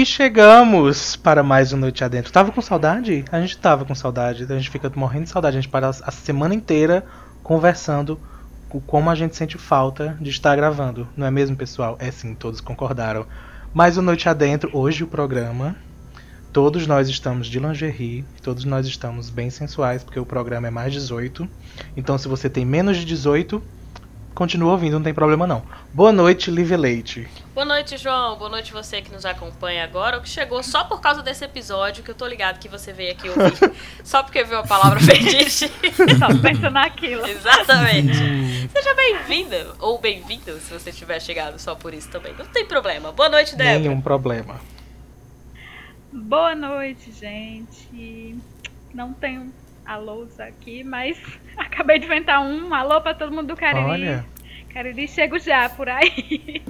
E chegamos para mais um Noite Adentro. Tava com saudade? A gente tava com saudade. A gente fica morrendo de saudade. A gente para a semana inteira conversando com como a gente sente falta de estar gravando. Não é mesmo, pessoal? É sim, todos concordaram. Mais um Noite Adentro. Hoje o programa. Todos nós estamos de lingerie. Todos nós estamos bem sensuais, porque o programa é mais 18. Então, se você tem menos de 18, continua ouvindo, não tem problema não. Boa noite, Live Leite. Boa noite, João. Boa noite você que nos acompanha agora, ou que chegou só por causa desse episódio, que eu tô ligado que você veio aqui ouvir só porque viu a palavra fetiche. só pensando naquilo. Exatamente. Seja bem-vinda, ou bem-vindo, se você tiver chegado só por isso também. Não tem problema. Boa noite, Débora. Nenhum problema. Boa noite, gente. Não tenho alôs aqui, mas acabei de inventar um alô pra todo mundo do Cariri. Olha. Cariri, chego já por aí.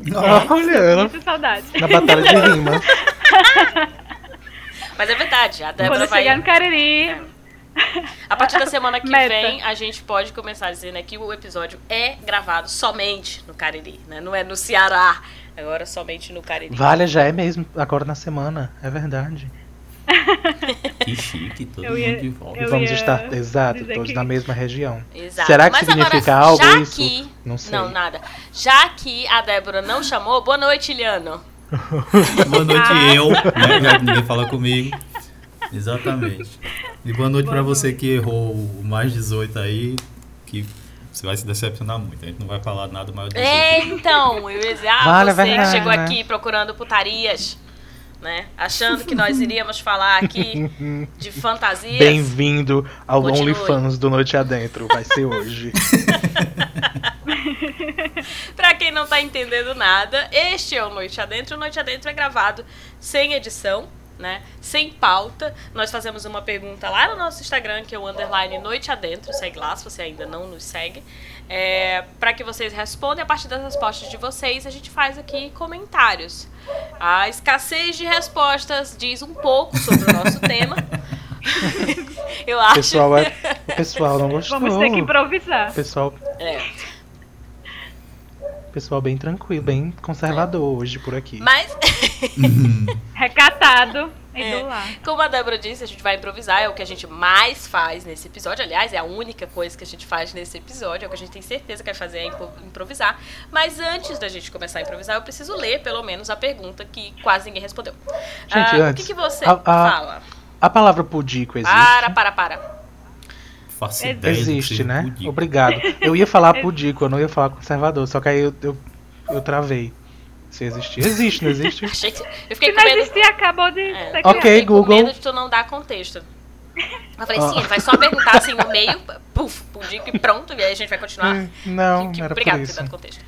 Olha, ela Muita saudade. na batalha de rimas. Mas é verdade, a Débora Quando vai. chegar no Cariri, A partir da semana que Meta. vem, a gente pode começar dizendo aqui que o episódio é gravado somente no Cariri, né? Não é no Ceará, agora somente no Cariri. Vale, já é mesmo, agora na semana. É verdade. Que chique, todo Eu mundo ia- de volta. eu Vamos estar, exato, todos que- na mesma região. Exato. Será que Mas significa agora, algo já isso? Que, Não sei. Não, nada. Já que a Débora não chamou, boa noite, Iliano. Boa noite, Ah. eu, né? Já que ninguém fala comigo. Exatamente. E boa noite pra Boa você que errou o mais 18 aí, que você vai se decepcionar muito. A gente não vai falar nada mais do que É, então, eu ia dizer, ah, Vale, você que chegou né? aqui procurando putarias, né? Achando que nós iríamos falar aqui de fantasias. Bem-vindo ao. OnlyFans do Noite Adentro. Vai ser hoje. Pra quem não tá entendendo nada, este é o Noite Adentro. O Noite Adentro é gravado sem edição, né? Sem pauta. Nós fazemos uma pergunta lá no nosso Instagram, que é o underline Noite Adentro. Segue lá se você ainda não nos segue. É, para que vocês respondam. A partir das respostas de vocês, a gente faz aqui comentários. A escassez de respostas diz um pouco sobre o nosso tema. Eu O acho. pessoal, é, o pessoal não gostou. vamos ter que improvisar. O pessoal, É. pessoal bem tranquilo, bem conservador hoje por aqui. Mas Recatado É. Como a Débora disse, a gente vai improvisar, é o que a gente mais faz nesse episódio. Aliás, é a única coisa que a gente faz nesse episódio, é o que a gente tem certeza que vai fazer é improvisar. Mas antes da gente começar a improvisar, eu preciso ler pelo menos a pergunta que quase ninguém respondeu. Gente, Ah, antes, O que, que você a- a- fala? A palavra pudico existe? Para, para, para. Faço ideia Existe, né? pudico. Obrigado. Eu ia falar pudico, eu não ia falar conservador, só que aí eu, eu, eu travei. Se existir. Existe, não existe? Achei que... Eu Se fiquei com não medo. existir, acabou de É. Ok. Fiquei com Google. medo de tu não dar contexto. Eu falei, sim, ele vai só perguntar assim no meio, puf, pudico e pronto, e aí a gente vai continuar. Hum, Não, Que- era Obrigado por isso. dado contexto.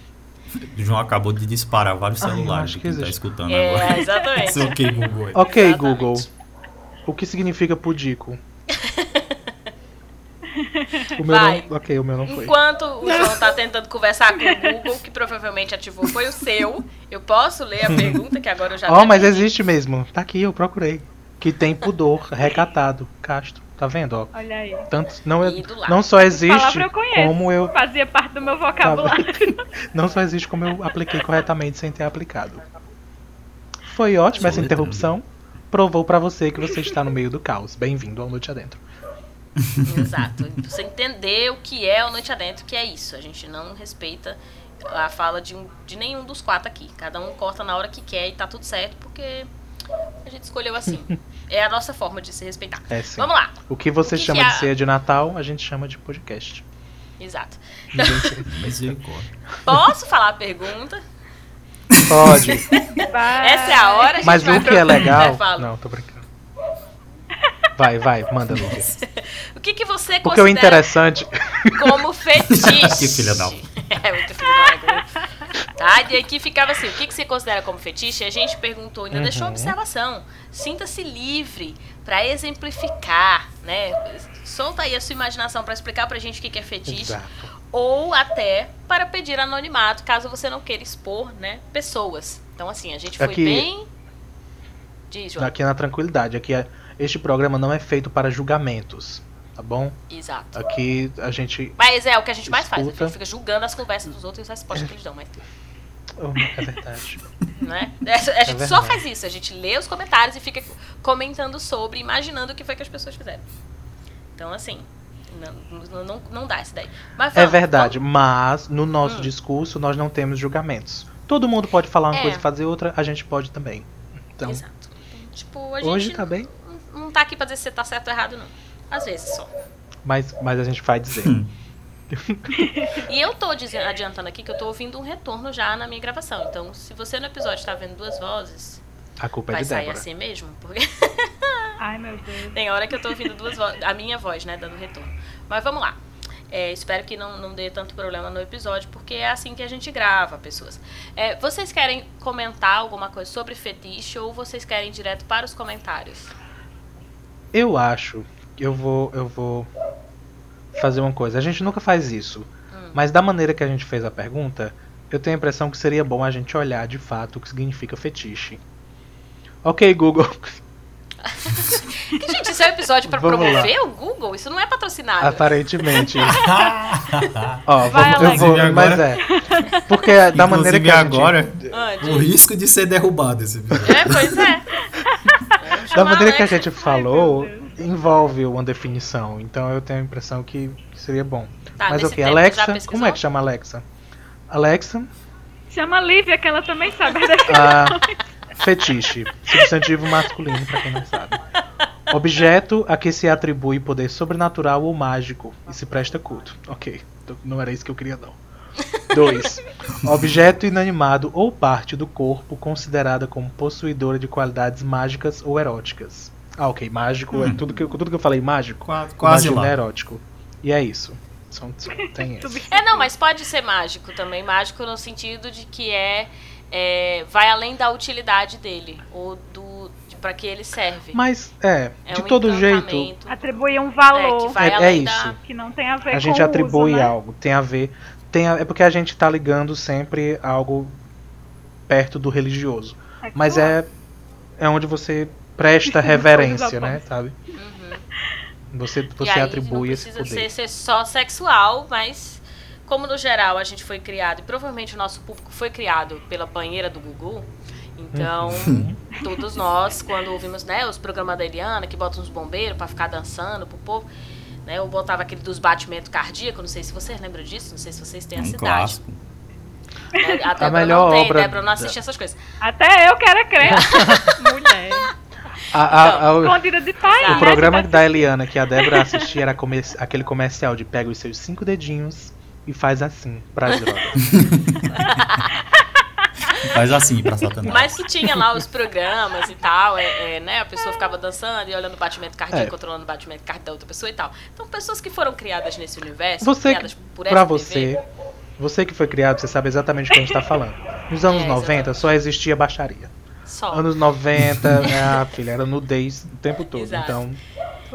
O João acabou de disparar vários Ah, celulares que tá existe. escutando É, agora. exatamente. Esse ok, Google. aí. Ok, Exatamente. Google. O que significa pudico? O meu Vai. não. Ok, o meu não foi. Enquanto o João tá tentando conversar com o Google, que provavelmente ativou foi o seu, eu posso ler a pergunta, que agora eu já Ó, até mas existe mesmo. Tá aqui, eu procurei. Que tem pudor, recatado, castro. Tá vendo, ó? Olha aí. Tanto, não, é, não só existe eu conheço. como eu. Fazia parte do meu vocabulário. Não só existe como eu apliquei corretamente sem ter aplicado. Foi ótima essa Soletrando. interrupção. Provou pra você que você está no meio do caos. Bem-vindo ao Noite Adentro. Exato. Você entender o que é o Noite Adentro, que é isso. A gente não respeita a fala de, um, de nenhum dos quatro aqui. Cada um corta na hora que quer e tá tudo certo, porque a gente escolheu assim. É a nossa forma de se respeitar. É. Vamos lá. O que você O que chama que de a- ceia de Natal, a gente chama de podcast. Exato. Misericórdia. Posso falar a pergunta? Pode. Vai. Essa é a hora. a gente Mas vai o que pro- é legal. É. Não, tô brincando. Vai, vai, manda, Lívia. O que, que você Porque o considera interessante. como fetiche? Que filha da- É, muito filho da. Tá? E aqui ficava assim, o que, que você considera como fetiche? E a gente perguntou, ainda deixou uma Uhum. observação. Sinta-se livre para exemplificar, né? Solta aí a sua imaginação para explicar pra gente o que, que é fetiche. Exato. Ou até para pedir anonimato, caso você não queira expor, né, pessoas. Então, assim, a gente foi Aqui- bem... Diz, João. Aqui na tranquilidade. Aqui é- este programa não é feito para julgamentos. Tá bom? Exato. Aqui a gente. Mas é o que a gente mais faz, a Escuta. gente fica julgando as conversas dos outros e as respostas que eles dão. Mas... É verdade. né? A gente É só verdade. faz isso, a gente lê os comentários e fica comentando sobre, imaginando o que foi que as pessoas fizeram. Então, assim, não, não, não, não dá isso daí. Mas É vamos, verdade, mas no nosso Hum. discurso nós não temos julgamentos. Todo mundo pode falar uma É. coisa e fazer outra, a gente pode também. Então, Exato. Tipo, a gente hoje tá bem, não, tá aqui pra dizer se você tá certo ou errado, não. Às vezes só. mas, mas a gente vai dizer. Hum. E eu tô dizendo, adiantando aqui que eu tô ouvindo um retorno já na minha gravação. Então, se você no episódio tá vendo duas vozes, A culpa é vai de sair Débora. assim mesmo. Porque Ai, meu Deus. tem hora que eu tô ouvindo duas vozes, a minha voz, né, dando retorno. Mas vamos lá. É, espero que não, não dê tanto problema no episódio, porque é assim que a gente grava, pessoas. É, vocês querem comentar alguma coisa sobre fetiche ou vocês querem ir direto para os comentários? Eu acho que eu vou, eu vou fazer uma coisa. A gente nunca faz isso, Hum. mas da maneira que a gente fez a pergunta, eu tenho a impressão que seria bom a gente olhar de fato o que significa fetiche. Ok, Google. Que, gente, isso é um episódio pra Vamos lá. promover o Google? Isso não é patrocinado. Aparentemente. Ó, Vai, vamos, eu vou, Inclusive mas é. Porque da maneira que a gente, agora, Ah, o risco de ser derrubado esse episódio. É, pois é. Da maneira que a gente falou, Deus. envolve uma definição. Então eu tenho a impressão que seria bom. Tá, mas ok, Alexa, como é que chama Alexa? Alexa, Chama a Lívia, que ela também sabe a definição. Ah, fetiche, substantivo masculino, pra quem não sabe. Objeto a que se atribui poder sobrenatural ou mágico e se presta culto. Ok, então não era isso que eu queria não. 2. Objeto inanimado ou parte do corpo considerada como possuidora de qualidades mágicas ou eróticas. Ah, ok, mágico é Hum. tudo que, eu- tudo que eu falei mágico. Quase, quase é lá. erótico. E é isso. São, são- tem isso. É, não, mas pode ser mágico também. Mágico no sentido de que é, é vai além da utilidade dele. Ou do. De, pra que ele serve. Mas, é, é de um todo jeito, Atribuir um É, valor que vai É- é além isso. da. que não tem a ver a com gente atribui uso, né? algo, tem a ver. Tem a- é porque a gente tá ligando sempre algo perto do religioso. É Mas claro. é, é onde você presta reverência, né? Sabe? Uhum. Você, E você aí, atribui não esse precisa poder. ser, ser só sexual, mas como no geral a gente foi criado, e provavelmente o nosso público foi criado pela banheira do Gugu, então Uhum. todos nós, quando ouvimos né, os programas da Eliana, que botam uns bombeiros pra ficar dançando pro povo, né, eu botava aquele dos batimentos cardíacos, não sei se vocês lembram disso, não sei se vocês têm É essa um idade. clássico. Né? A Débora melhor não tem, obra Débora não assiste essas coisas. Até eu quero crer. Mulher. A- a- a- o- de pai. O né? programa da Eliana que a Débora assistia era comer- aquele comercial de pega os seus cinco dedinhos e faz assim pras drogas. Faz assim pra Satanás. Mas que tinha lá os programas e tal, é, é, né? A pessoa ficava dançando e olhando o batimento cardíaco, É. controlando o batimento cardíaco da outra pessoa e tal. Então, pessoas que foram criadas nesse universo, Você, criadas por essa pra TV, você, você que foi criado, você sabe exatamente o que a gente tá falando. Nos anos É, 90 exatamente. só existia baixaria. só. Anos 90, ah, filha, era nudez o tempo todo. Exato. Então,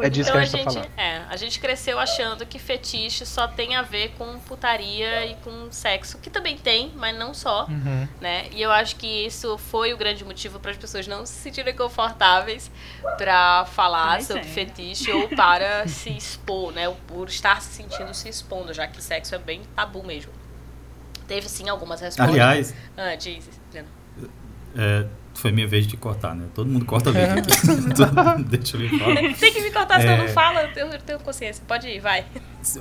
é disso Então que a a gente tá gente, falando. é, a gente cresceu achando que fetiche só tem a ver com putaria e com sexo, que também tem, mas não só. Uhum. né? E eu acho que isso foi o grande motivo para as pessoas não se sentirem confortáveis para falar sobre fetiche ou para se expor, né? Por estar se sentindo se expondo, já que sexo é bem tabu mesmo. Teve sim algumas respostas. Aliás, ah, diz, Adriana. é, foi minha vez de cortar, né? Todo mundo corta vídeo aqui. Todo- Deixa eu lhe falar. Tem que me cortar, se eu É. não falo, eu tenho, eu tenho consciência. Pode ir, vai.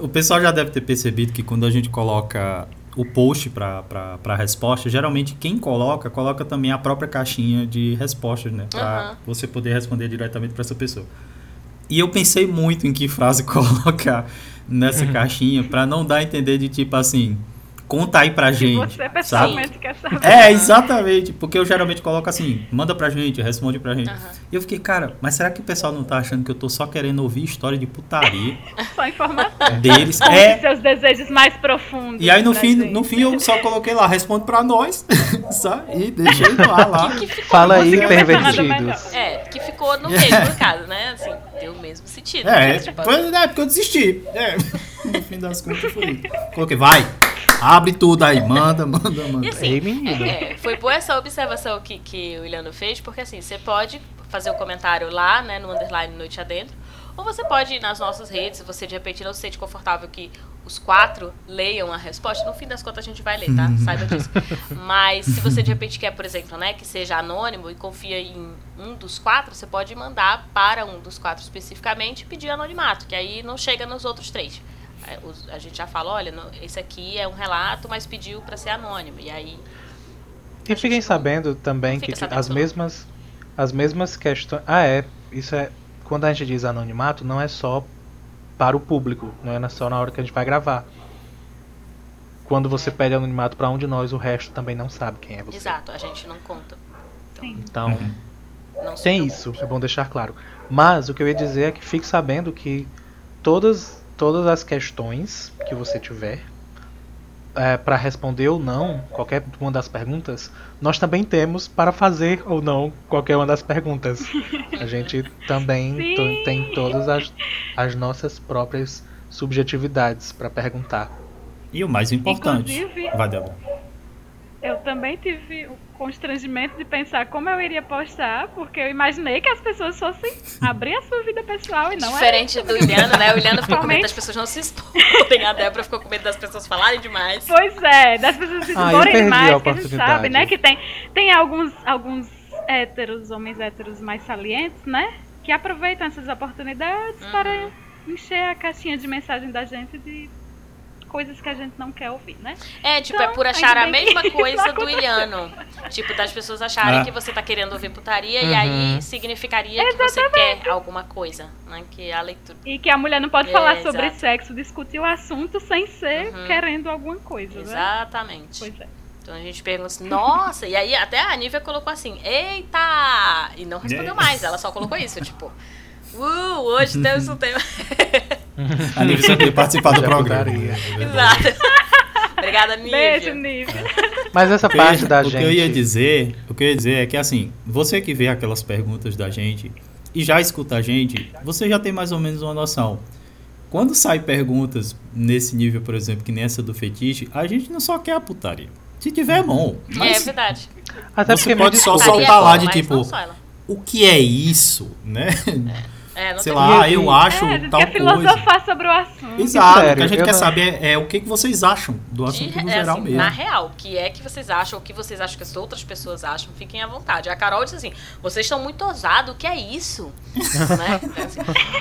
O pessoal já deve ter percebido que quando a gente coloca o post para a resposta, geralmente quem coloca, coloca também a própria caixinha de respostas, né? Para você poder responder diretamente para essa pessoa. E eu pensei muito em que frase colocar nessa caixinha para não dar a entender de tipo assim, conta aí pra Se gente. você sabe? pessoalmente quer saber. É, exatamente, porque eu geralmente coloco assim, manda pra gente, responde pra gente. Aham. E eu fiquei, cara, mas será que o pessoal não tá achando que eu tô só querendo ouvir história de putaria Só informação. deles? É, seus desejos mais profundos. e aí no fim, gente. no fim eu só coloquei lá, responde pra nós, sabe? E deixei ar lá. Que ficou Fala aí, pervertidos. É, que ficou no mesmo caso, né? Assim, deu o mesmo sentido. É, Tipo, pois é, porque eu desisti. É. No fim das contas foi isso. Coloquei, vai, abre tudo aí, manda, manda, E manda. assim, Ei, menino. é, é, foi boa essa observação que, que o Iliano fez, porque assim, você pode fazer o comentário lá, né, no underline Noite Adentro, ou você pode ir nas nossas redes, se você de repente não se sente confortável que os quatro leiam a resposta. No fim das contas a gente vai ler, tá? Saiba disso. Mas se você de repente quer, por exemplo, né, que seja anônimo e confia em um dos quatro, você pode mandar para um dos quatro especificamente e pedir anonimato, que aí não chega nos outros três. É, A gente já fala, olha, no- esse aqui é um relato, mas pediu para ser anônimo. E aí E fiquem sabendo também não que sabendo as mesmas as mesmas questões. Ah, é. Isso é quando a gente diz anonimato, não é só para o público, não é só na hora que a gente vai gravar. Quando você pede anonimato para um de nós, o resto também não sabe quem é você. Exato, a gente não conta. Sim. Então, Uhum. Tem isso, é bom deixar claro. Mas o que eu ia dizer é que fique sabendo que todas todas as questões que você tiver para responder ou não qualquer uma das perguntas, nós também temos para fazer ou não qualquer uma das perguntas. A gente também to- tem todas as, as nossas próprias subjetividades para perguntar. E o mais importante. Inclusive- Vai, Débora. Eu também tive o constrangimento de pensar como eu iria postar, porque eu imaginei que as pessoas fossem abrir a sua vida pessoal e não Diferente do Iliano, né? O Iliano ficou com medo das pessoas não se exporem. A Débora ficou com medo das pessoas falarem demais. Pois é, das pessoas se Ah, exporem perdi demais, a que a gente sabe, né? Que tem, tem alguns, alguns héteros, homens héteros mais salientes, né? Que aproveitam essas oportunidades Uhum. para encher a caixinha de mensagem da gente de coisas que a gente não quer ouvir, né? É, tipo, Então, é por achar a mesma coisa do. Iliano. Tipo, das pessoas acharem Ah. que você tá querendo ouvir putaria e Uhum. aí significaria que você quer alguma coisa, né? Que a leitura. E que a mulher não pode É, falar sobre exato. sexo, discutir o assunto sem ser Uhum. querendo alguma coisa, né? Exatamente. Pois é. Então a gente pergunta assim, nossa, e aí até a Nívia colocou assim, eita! E não respondeu É. mais, ela só colocou isso, tipo, uh, hoje temos um tema. A Nívia só queria participar do Já programa. putaria. Exato. Obrigada, Beijo, Nívia. Nívia. Mas essa que parte da o gente. que eu ia dizer, o que eu ia dizer é que assim, você que vê aquelas perguntas da gente e já escuta a gente, você já tem mais ou menos uma noção. Quando sai perguntas nesse nível, por exemplo, que nem essa do fetiche, a gente não só quer a putaria. Se tiver, é bom. É Mas verdade. Até Você pode só Putaria é soltar lá de tipo, o que é isso, né? É, não Sei lá, eu e- acho É, a gente tal quer coisa. filosofar sobre o assunto. Exato, Sério, o que a gente quer não- saber é, o que, que vocês acham do De- assunto no é geral assim, mesmo. Na real, o que é que vocês acham, o que vocês acham que as outras pessoas acham, fiquem à vontade. A Carol disse assim, vocês estão muito ousados, o que é isso? né? Então, assim,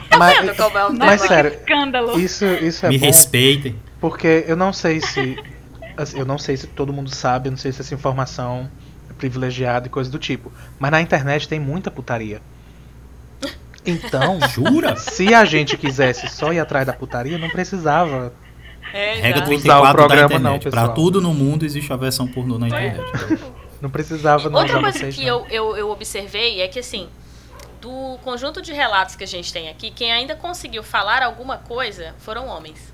tá Mas- vendo como é um Mas sério, Escândalo. Isso, isso é Me bom. respeitem. Porque eu não sei se. assim, Eu não sei se todo mundo sabe, eu não sei se essa informação é privilegiada e coisa do tipo. Mas na internet tem muita putaria. Então, Jura? se a gente quisesse só ir atrás da putaria, não precisava. É, Regra exato. 34 da programa, internet. não, pra tudo no mundo existe a versão pornô na internet. Não precisava não Outra usar coisa vocês. que não. eu, eu, eu observei é que, assim, do conjunto de relatos que a gente tem aqui, quem ainda conseguiu falar alguma coisa foram homens.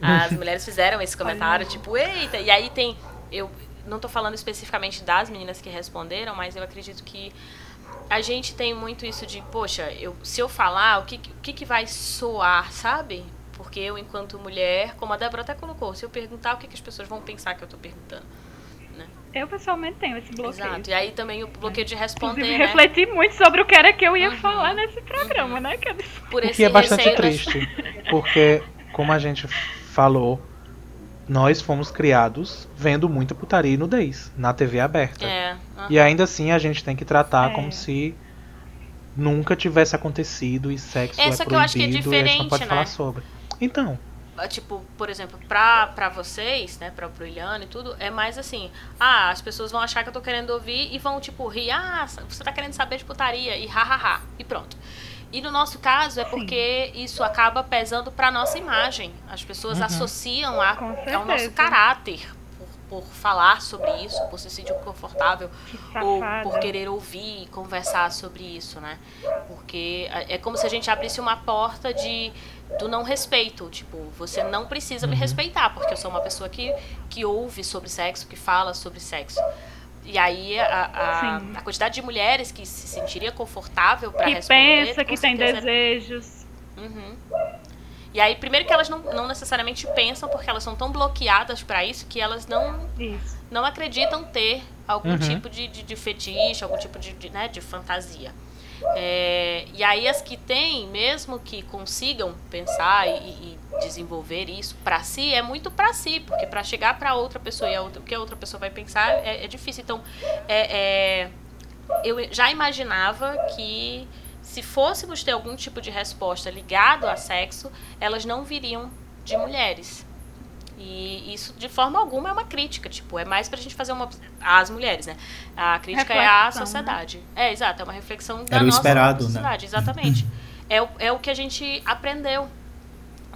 As mulheres fizeram esse comentário, tipo, eita, e aí tem. Eu não tô falando especificamente das meninas que responderam, mas eu acredito que a gente tem muito isso de, poxa, eu, se eu falar, o que, o que, que vai soar, sabe? Porque eu, enquanto mulher, como a Débora até colocou, se eu perguntar, o que, que as pessoas vão pensar que eu tô perguntando? Eu pessoalmente tenho esse bloqueio. Exato. E aí também o bloqueio de responder, Inclusive, né? refleti muito sobre o que era que eu ia Uhum. falar nesse programa, né? Que eu Por O esse que é bastante das- triste. Porque, como a gente falou, nós fomos criados vendo muita putaria e nudez na TV aberta. É. aham. E ainda assim a gente tem que tratar É. como se nunca tivesse acontecido e sexo É, é, só que eu acho que é proibido e a gente não diferente, pode né? falar sobre. Então, Tipo, por exemplo, pra, pra vocês, né, pra, pro Iliano e tudo, é mais assim, ah, as pessoas vão achar que eu tô querendo ouvir e vão, tipo, rir, ah, você tá querendo saber de putaria, e hahaha, e pronto. E no nosso caso é porque isso acaba pesando pra nossa imagem. As pessoas Uhum. associam a, ao nosso caráter por, por falar sobre isso, por se sentir confortável que ou por querer ouvir e conversar sobre isso, né? Porque é é como se a gente abrisse uma porta de do não respeito, tipo, você não precisa me respeitar, porque eu sou uma pessoa que, que ouve sobre sexo, que fala sobre sexo. E aí a, a, a quantidade de mulheres que se sentiria confortável para Que responder, pensa, com que tem certeza é desejos. Uhum. E aí, primeiro que elas não, não necessariamente pensam, porque elas são tão bloqueadas para isso que elas não Isso. não acreditam ter algum Uhum. tipo de, de, de fetiche, algum tipo de, de, né, de fantasia. É, e aí as que têm, mesmo que consigam pensar e, e desenvolver isso para si, é muito para si, porque para chegar para outra pessoa e a outra, o que a outra pessoa vai pensar é, é difícil. Então, é, é, eu já imaginava que se fôssemos ter algum tipo de resposta ligado a sexo, elas não viriam de mulheres. E isso, de forma alguma, é uma crítica. Tipo, é mais pra gente fazer uma. As mulheres, né? A crítica reflexão, é à sociedade. Né? É, exato, é uma reflexão da Era nossa esperado, né? sociedade. Né? Exatamente. é, o, é o que a gente aprendeu.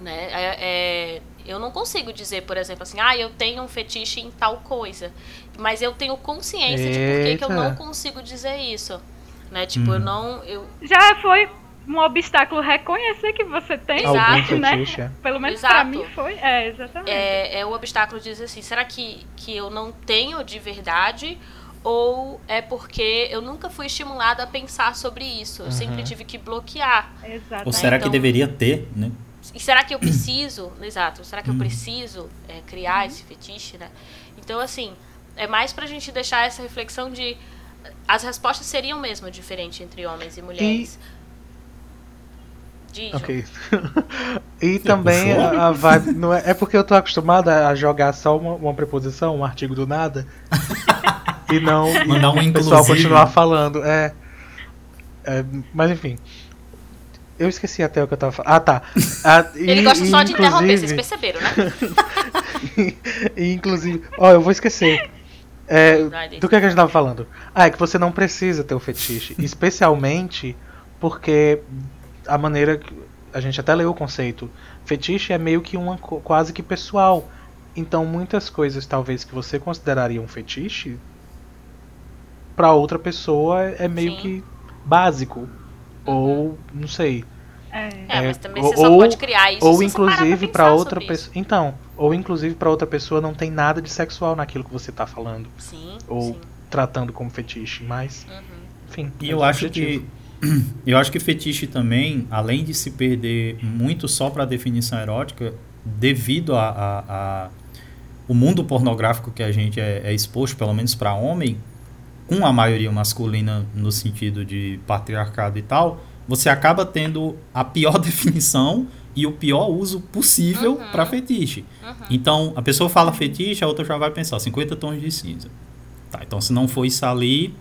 Né? É, é, eu não consigo dizer, por exemplo, assim, ah, eu tenho um fetiche em tal coisa. Mas eu tenho consciência Eita. de por que, que eu não consigo dizer isso. Né? Tipo, hum. eu não. Eu... Já foi um obstáculo reconhecer que você tem, Exato, né? É. Pelo menos Exato. pra mim foi. É, exatamente. É, é o obstáculo de dizer assim, será que, que eu não tenho de verdade? Ou é porque eu nunca fui estimulada a pensar sobre isso. Eu uhum. sempre tive que bloquear. Exato. Ou será então, que deveria ter, né? E será que eu preciso, exato, será que eu uhum. preciso é, criar esse fetiche, né? Então, assim, é mais pra gente deixar essa reflexão de as respostas seriam mesmo diferentes entre homens e mulheres. E Ok. e também a, a, vibe. Não é, é porque eu tô acostumada a jogar só uma, uma preposição, um artigo do nada. e não. Mandar um o pessoal continuar falando. É, é, Mas enfim. Eu esqueci até o que eu tava falando. Ah, tá. Ah, e, Ele gosta só de interromper, vocês perceberam, né? e, inclusive. Ó, eu vou esquecer. É, do que, é que a gente tava falando? Ah, é que você não precisa ter o fetiche. Especialmente porque a maneira que a gente até leu o conceito, fetiche é meio que uma quase que pessoal. Então muitas coisas talvez que você consideraria um fetiche para outra pessoa é meio Sim. que básico uhum. ou não sei. É, é mas também você ou, só pode criar isso ou inclusive para outra pessoa. Então, ou inclusive para outra pessoa não tem nada de sexual naquilo que você tá falando. Sim. Ou sim. tratando como fetiche, mas uhum. enfim. E eu acho que eu acho que fetiche também, além de se perder muito só para a definição erótica, devido a, a, a, o mundo pornográfico que a gente é, é exposto, pelo menos para homem, com a maioria masculina no sentido de patriarcado e tal, você acaba tendo a pior definição e o pior uso possível uhum. para fetiche. Uhum. Então, a pessoa fala fetiche, a outra já vai pensar 50 tons de cinza. Tá, então se não for isso ali,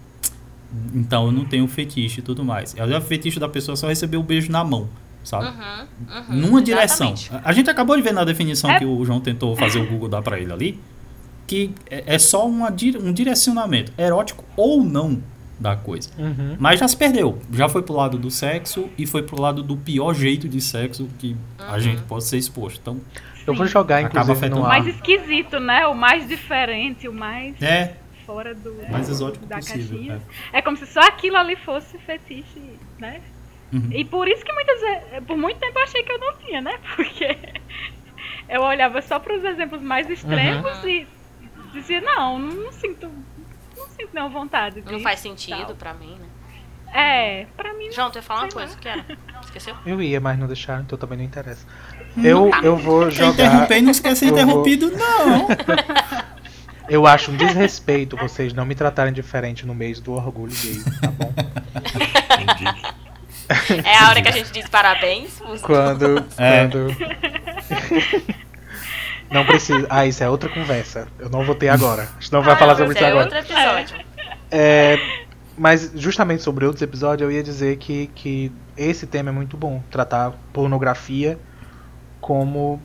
então eu não tenho fetiche e tudo mais. O fetiche da pessoa só receber o um beijo na mão, sabe? Uhum, uhum, Numa direção. A gente acabou de ver na definição é. que o João tentou fazer o Google dar para ele ali, que é, é só uma, um direcionamento erótico ou não da coisa. Uhum. Mas já se perdeu. Já foi pro lado do sexo e foi pro lado do pior jeito de sexo que a gente pode ser exposto. Então, eu vou jogar inclusive no O mais esquisito, né? O mais diferente, o mais É, fora do mais exótico da possível, caixinha. É. é. como se só aquilo ali fosse fetiche, né? Uhum. E por isso que muitas vezes, por muito tempo eu achei que eu não tinha, né? Porque eu olhava só para os exemplos mais extremos uhum. e dizia, não, não sinto, não sinto nenhuma vontade. Não faz sentido para mim, né? É, pra mim. João, tu ia falar uma coisa, que era? Esqueceu? Eu ia, mas não deixaram, então também não interessa. Eu, eu vou jogar. Interromper não esquece interrompido, vou... não. Eu acho um desrespeito vocês não me tratarem diferente no mês do orgulho gay, tá bom? Entendi. É a hora que a gente diz parabéns. Quando. É. quando... não precisa. Ah, isso é outra conversa. Eu não vou ter agora. A gente não vai ah, falar sobre isso é agora. Outro episódio. É, mas justamente sobre outros episódios, eu ia dizer que, que esse tema é muito bom. Tratar pornografia como.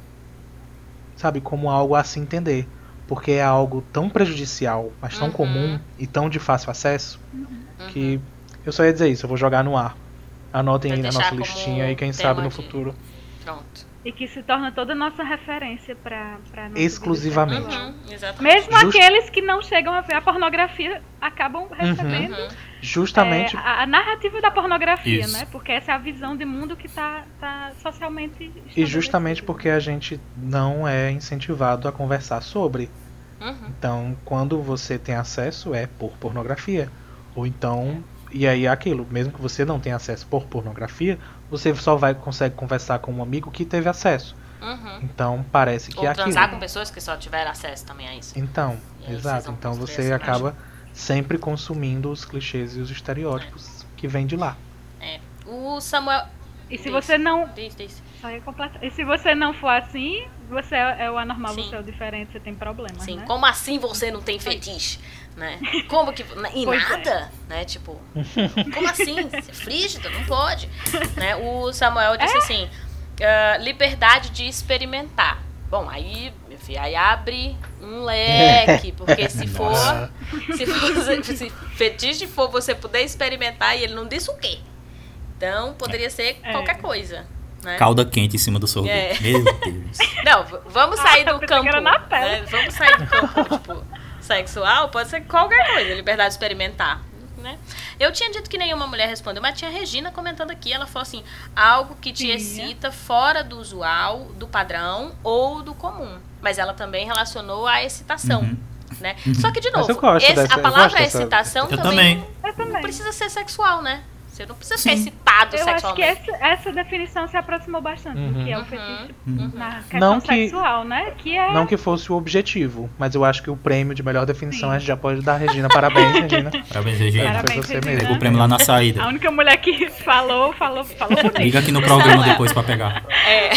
Sabe, como algo a se entender porque é algo tão prejudicial, mas tão uhum. comum e tão de fácil acesso, uhum. que eu só ia dizer isso, eu vou jogar no ar. Anotem aí na nossa listinha e quem sabe no de... futuro. Pronto. E que se torna toda a nossa referência para Exclusivamente. Uhum, Mesmo Just... aqueles que não chegam a ver a pornografia acabam uhum. recebendo. Uhum. Justamente. É, a, a, narrativa da pornografia, Isso. né? Porque essa é a visão de mundo que está tá socialmente. E justamente porque a gente não é incentivado a conversar sobre. Uhum. Então, quando você tem acesso, é por pornografia. Ou então. E aí é aquilo, mesmo que você não tenha acesso por pornografia, você só vai consegue conversar com um amigo que teve acesso. Uhum. Então parece que Ou é transar aquilo. com pessoas que só tiveram acesso também a isso. Então, exato. Então você acaba sempre consumindo os clichês e os estereótipos é. que vêm de lá. É. o Samuel. E se Diz. você não. Diz, diz. E se você não for assim, você é é o anormal, Sim. você é o diferente, você tem problemas, Sim, né? como assim você não tem fetiche? Né? Como que. E Pois é. nada? Né? Tipo, como assim? Você é frígida? Não pode. Né? O Samuel disse assim: ah, liberdade de experimentar. Bom, aí, meu filho, aí abre um leque, porque se for. Se, for se fetiche for você poder experimentar e ele não disse o quê? Então poderia ser É. qualquer coisa. Né? Calda quente em cima do sorvete. É. Meu Deus. Não, vamos sair Ah, do campo. que era na pele. né? Vamos sair do campo, tipo, sexual, pode ser qualquer coisa, liberdade de experimentar. Né? Eu tinha dito que nenhuma mulher respondeu, mas tinha a Regina comentando aqui, ela falou assim, algo que te Tinha. excita fora do usual, do padrão ou do comum. Mas ela também relacionou a excitação. Uhum. Né? Só que, de novo, esse- dessa- a palavra excitação também, também. não precisa ser sexual, né? Você não precisa Sim. ficar excitado Eu acho que sexualmente. essa, essa definição se aproximou bastante do que é o Uhum. fetiche Uhum. na questão Não que- sexual, né? Que é. Não que fosse o objetivo, mas eu acho que o prêmio de melhor definição Sim. a gente já pode dar. Regina, parabéns, Regina. Parabéns, Regina. Parabéns, você Regina. mesmo. Pegou o prêmio lá na saída. A única mulher que falou, falou, falou bonito. Liga aqui no programa depois pra pegar. É,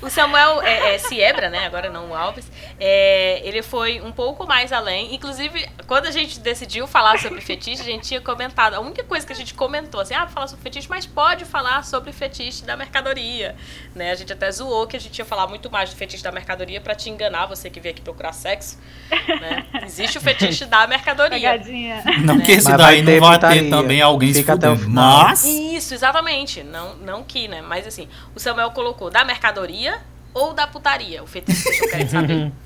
o Samuel é, é, Siebra, né? Agora não o Alves. é, ele foi um pouco mais além. Inclusive, quando a gente decidiu falar sobre fetiche, a gente tinha comentado. A única coisa que a gente comentou, assim, ah, falar sobre fetiche, mas pode falar sobre fetiche da mercadoria. Né? A gente até zoou que a gente ia falar muito mais do fetiche da mercadoria pra te enganar, você que veio aqui procurar sexo. Né? Existe o fetiche da mercadoria. Pegadinha. Não que esse Mas daí não vai ter também alguém se Fica até o fudendo. final. Mas. Isso, exatamente. Não, não que, né? Mas assim, o Samuel colocou da mercadoria ou da putaria. O fetiche que eu quero saber.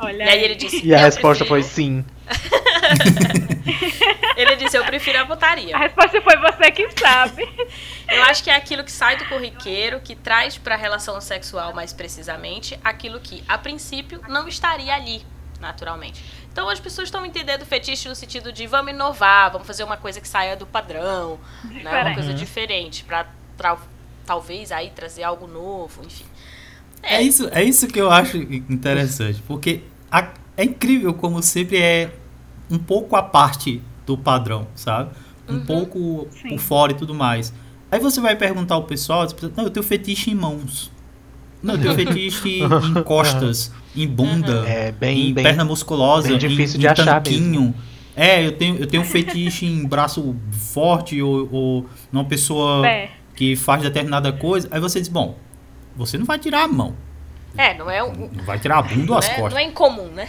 Olha E aí ele disse. E a "Eu resposta foi prefiro-" sim. Ele disse, eu prefiro a putaria. A resposta foi você que sabe. Eu acho que é aquilo que sai do corriqueiro, que traz pra relação sexual mais precisamente, aquilo que, a princípio, não estaria ali, naturalmente. Então as pessoas estão entendendo o fetiche no sentido de vamos inovar, vamos fazer uma coisa que saia do padrão, né? Uma Diferente. coisa diferente, pra, pra talvez aí trazer algo novo, enfim. É isso, é isso que eu acho interessante, porque a- é incrível como sempre é um pouco a parte do padrão, sabe? Um Uhum. pouco Sim. por fora e tudo mais. Aí você vai perguntar ao pessoal, pessoas, não, eu tenho fetiche em mãos. Não, eu tenho fetiche em costas, em bunda, É bem, em bem. perna musculosa, bem em, difícil em de achar tanquinho. É, eu tenho, eu tenho fetiche em braço forte ou, ou numa pessoa Pé. que faz determinada coisa. Aí você diz, bom, você não vai tirar a mão. É, não é um. Não vai tirar a bunda ou as né? costas. Não é incomum, né?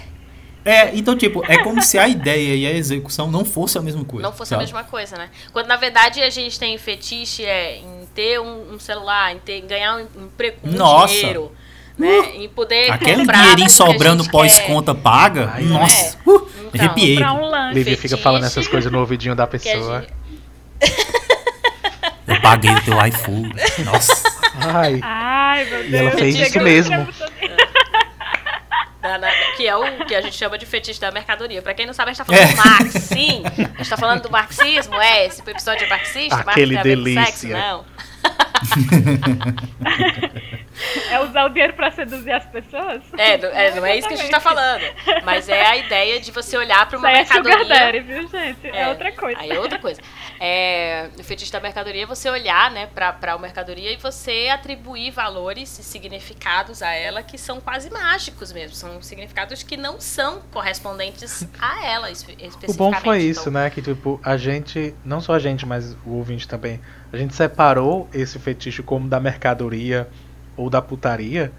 É, então, tipo, é como se a ideia e a execução não fosse a mesma coisa. Não fosse sabe? a mesma coisa, né? Quando na verdade a gente tem fetiche é, em ter um, um celular, em ter, ganhar um emprego com Nossa. dinheiro, né? Em poder Aquele comprar dinheirinho sobrando pós-conta paga, Ai, nossa, é. uh, Então, arrepiei. Um. Vivi fica falando essas coisas no ouvidinho da pessoa. gente- Eu paguei o teu iFood. Nossa. Ai, Ai, meu Deus. E ela fez isso mesmo. extremo também. da- da- que é o que a gente chama de fetiche da mercadoria. Pra quem não sabe, a gente tá falando É. do Marx, sim. A gente tá falando do marxismo, é. Esse episódio é marxista, Marx Aquele com delícia. Sexo, não. É usar o dinheiro pra seduzir as pessoas? É, não é, não é isso que a gente tá falando. Mas é a ideia de você olhar pra Isso uma aí é sugar mercadoria. daddy, viu, gente? É, outra coisa. Aí é outra coisa. É, o fetiche da mercadoria é você olhar, né, pra, pra uma mercadoria e você atribuir valores e significados a ela que são quase mágicos mesmo. São significados que não são correspondentes a ela espe- o especificamente. bom foi isso, Então, né? Que tipo, a gente, não só a gente, mas o ouvinte também, a gente separou esse fetiche como da mercadoria ou da putaria,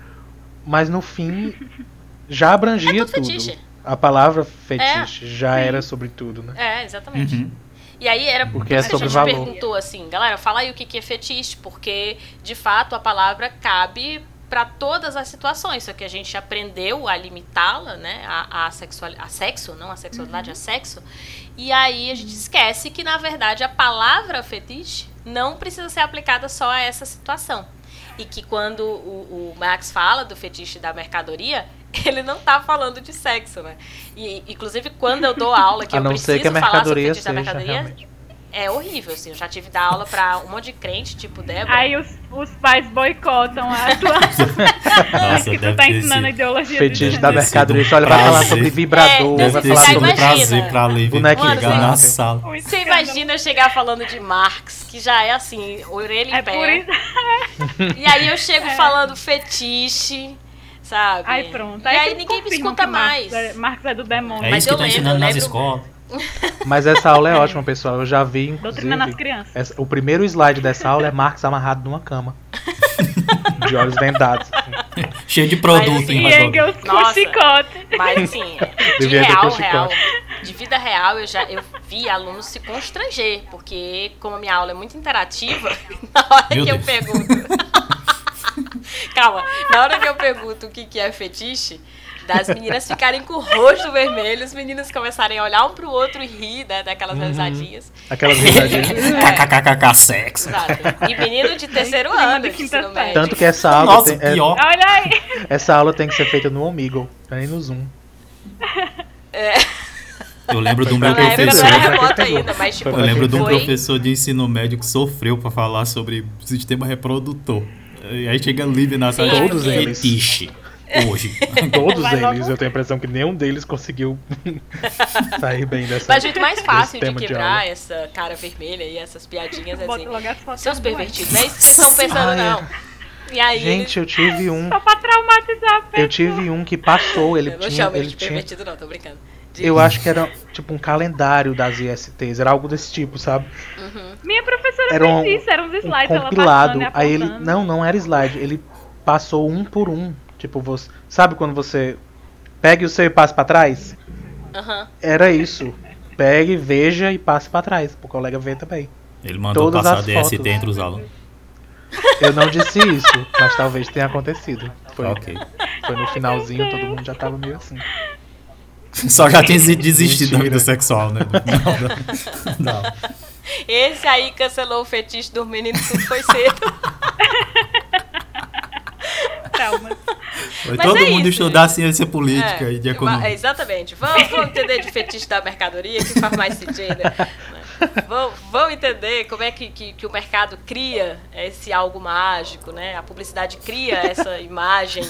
mas no fim já abrangia É tudo tudo. A palavra fetiche já sim. era sobre tudo, né? É, exatamente. Uhum. E aí era Porque por é que a sobre gente valor. perguntou assim, galera, fala aí o que que é fetiche, porque de fato a palavra cabe para todas as situações, só que a gente aprendeu a limitá-la, né, a, a, sexual, a sexo, não a sexualidade, a sexo, e aí a gente esquece que na verdade a palavra fetiche não precisa ser aplicada só a essa situação. E que quando o, o Max fala do fetiche da mercadoria, ele não tá falando de sexo, né? E, inclusive, quando eu dou aula, que A eu não preciso ser que a falar sobre o mercadoria fetiche da seja mercadoria, realmente. É horrível, assim. Eu já tive dar aula pra um monte de crente, tipo Débora. Aí os, os pais boicotam a tua. Nossa, que tu tá ensinando a ideologia Fetiche do da mercadoria. Olha, vai falar sobre vibrador, É, vai falar sobre prazer pra Lívia Bonequinho, chegar cara. na sala. Você imagina eu chegar falando de Marx, que já é assim, orelha em É pé. E aí eu chego falando fetiche, sabe? Aí pronto. E aí tudo ninguém me escuta mais. É, Marcos é do demônio. É Mas isso que eu tá lembro, ensinando nas escolas. Mas essa aula é ótima, pessoal. Eu já vi, Doutrina nas inclusive. crianças. essa- o primeiro slide dessa aula é Marcos amarrado numa cama. de olhos vendados. assim. Cheio de produto Mas, em redor. Engels com Nossa. chicote. Mas assim, de Devia real, real, de vida real, eu já eu vi alunos se constranger, porque como a minha aula é muito interativa, na hora Meu que eu Deus. pergunto. Calma, na hora que eu pergunto o que, que é fetiche, das meninas ficarem com o rosto vermelho, os meninos começarem a olhar um pro outro e rir, né, daquelas Uhum. risadinhas. Aquelas risadinhas. KKKK sexo. Exato. E menino de terceiro clima ano de de quinta ensino médio. Tanto que essa aula, Nossa, tem, é- pior. Olha aí. essa aula tem que ser feita no Omegle, é nem no Zoom. Eu lembro do meu professor. ainda, mas tipo, Eu lembro de um foi- professor de ensino médio que sofreu pra falar sobre sistema reprodutor. E aí chega livre na sala eles. fetiche. Hoje. Todos logo. eles, eu tenho a impressão que nenhum deles conseguiu sair bem dessa. Mas o jeito mais fácil de de quebrar aula. essa cara vermelha e essas piadinhas é assim. Seus pervertidos, não é isso que vocês estão pensando, não. E aí. Gente, eu tive um. Só pra traumatizar a pessoa. Eu tive um que passou, ele eu não tinha. chamo ele de tinha pervertido, não, tô brincando. De- eu acho que era tipo um calendário das ISTs, era algo desse tipo, sabe? Minha professora Era um, fez isso, eram uns um slides, ela compilado. passando e Aí ele. Não, não era slide, ele passou um por um. Tipo, você. Sabe quando você pega o seu e passa pra trás? Aham. Era isso. Pegue, veja e passe pra trás, pro colega ver também. Ele mandou Todas passar as DST fotos. entre os alunos. Eu não disse isso, mas talvez tenha acontecido. Foi, Ok. foi no finalzinho, todo mundo já tava meio assim. Só já tinha desistido da vida sexual, né? Não, não. não. Esse aí cancelou o fetiche do menino tudo foi cedo. Trauma. Mas todo é mundo isso. estudar ciência política É, e de uma- economia. exatamente. Vamos, vamos entender de fetiche da mercadoria, que faz mais sentido. né? Vamos, vamos entender como é que, que, que o mercado cria esse algo mágico, né? A publicidade cria essa imagem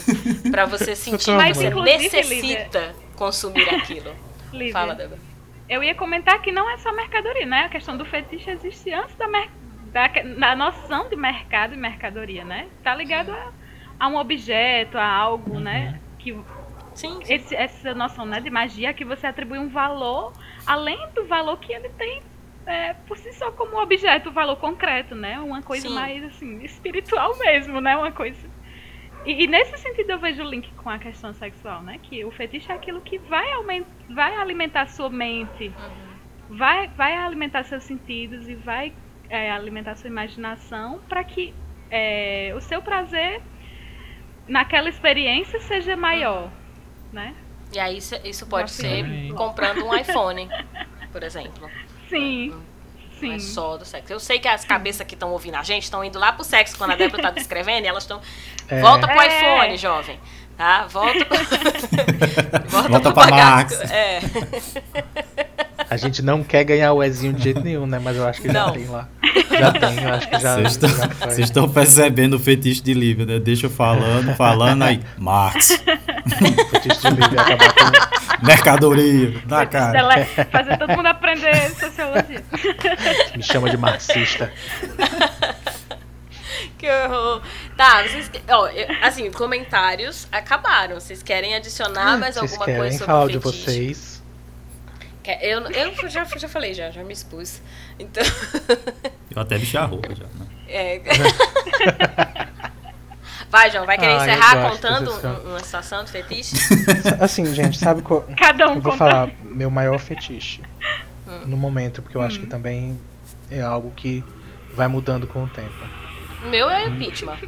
pra você sentir que você necessita consumir aquilo. Lívia, Fala, Débora. eu ia comentar que não é só mercadoria, né? A questão do fetiche existe antes da, da, da noção de mercado e mercadoria, né? Tá ligado a, a um objeto, a algo, né? Que Sim, sim. esse, essa noção né, de magia que você atribui um valor além do valor que ele tem é, por si só como objeto, um valor concreto, né? Uma coisa Sim. mais assim, espiritual mesmo, né? Uma coisa. E, e nesse sentido eu vejo o link com a questão sexual, né? Que o fetiche é aquilo que vai, aument vai alimentar sua mente, vai, vai alimentar seus sentidos e vai é, alimentar sua imaginação para que é, o seu prazer naquela experiência seja maior, né? E aí isso, isso pode ser também. comprando um iPhone, por exemplo. Sim, Não é sim. só do sexo. Eu sei que as cabeças que estão ouvindo a gente estão indo lá pro sexo quando a Débora tá descrevendo e elas estão. É. Volta pro É. iPhone, jovem. Tá? Volta pro. Volta, Volta pro pra. Max. É. A gente não quer ganhar o Ezinho de jeito nenhum, né? Mas eu acho que já Não. tem lá. Já tem, eu acho que já, Vocês estão, já foi. vocês estão percebendo o fetiche de Lívia, né? Deixa eu falando, falando aí. Marx, Fetiche de Lívia acabar com- mercadoria, na cara. Dela- fazer todo mundo aprender sociologia. Me chama de marxista. Que horror. Tá, vocês. Ó, assim, comentários acabaram. Vocês querem adicionar mais Vocês alguma querem coisa sobre falar o de vocês? Quer- Eu, eu já, já falei, já, já me expus. Então. Eu até bichei a roupa já, né? É. Vai, João, vai querer Ah, encerrar contando um- uma situação de fetiche? Assim, gente, sabe qual. Cada um Eu vou conta. falar meu maior fetiche Hum. no momento, porque eu acho que também é algo que vai mudando com o tempo. O meu é impeachment.